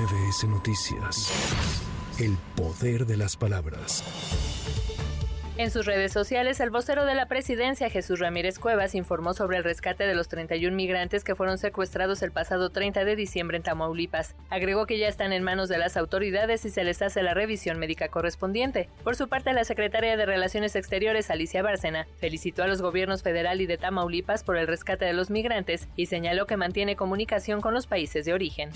MBS Noticias. El poder de las palabras. En sus redes sociales, el vocero de la presidencia, Jesús Ramírez Cuevas, informó sobre el rescate de los 31 migrantes que fueron secuestrados el pasado 30 de diciembre en Tamaulipas. Agregó que ya están en manos de las autoridades y se les hace la revisión médica correspondiente. Por su parte, la secretaria de Relaciones Exteriores, Alicia Bárcena, felicitó a los gobiernos federal y de Tamaulipas por el rescate de los migrantes y señaló que mantiene comunicación con los países de origen.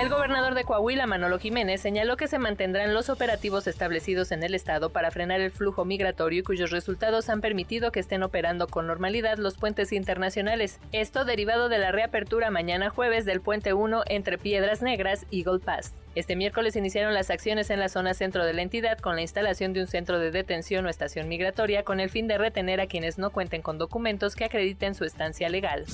El gobernador de Coahuila, Manolo Jiménez, señaló que se mantendrán los operativos establecidos en el estado para frenar el flujo migratorio y cuyos resultados han permitido que estén operando con normalidad los puentes internacionales. Esto derivado de la reapertura mañana jueves del puente 1 entre Piedras Negras y Gold Pass. Este miércoles iniciaron las acciones en la zona centro de la entidad con la instalación de un centro de detención o estación migratoria con el fin de retener a quienes no cuenten con documentos que acrediten su estancia legal.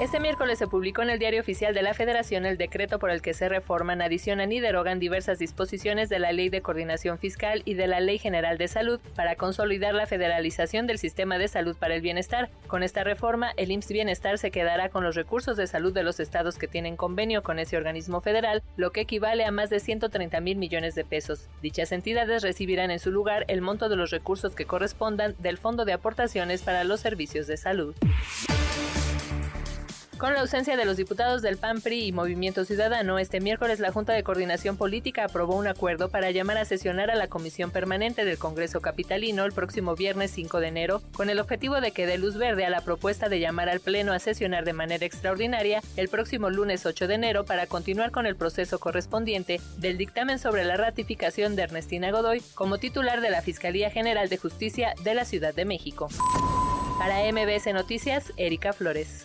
Este miércoles se publicó en el Diario Oficial de la Federación el decreto por el que se reforman, adicionan y derogan diversas disposiciones de la Ley de Coordinación Fiscal y de la Ley General de Salud para consolidar la federalización del sistema de salud para el bienestar. Con esta reforma, el IMSS Bienestar se quedará con los recursos de salud de los estados que tienen convenio con ese organismo federal, lo que equivale a más de 130 mil millones de pesos. Dichas entidades recibirán en su lugar el monto de los recursos que correspondan del Fondo de Aportaciones para los Servicios de Salud. Con la ausencia de los diputados del PAN, PRI y Movimiento Ciudadano, este miércoles la Junta de Coordinación Política aprobó un acuerdo para llamar a sesionar a la Comisión Permanente del Congreso Capitalino el próximo viernes 5 de enero, con el objetivo de que dé luz verde a la propuesta de llamar al Pleno a sesionar de manera extraordinaria el próximo lunes 8 de enero para continuar con el proceso correspondiente del dictamen sobre la ratificación de Ernestina Godoy como titular de la Fiscalía General de Justicia de la Ciudad de México. Para MBS Noticias, Erika Flores.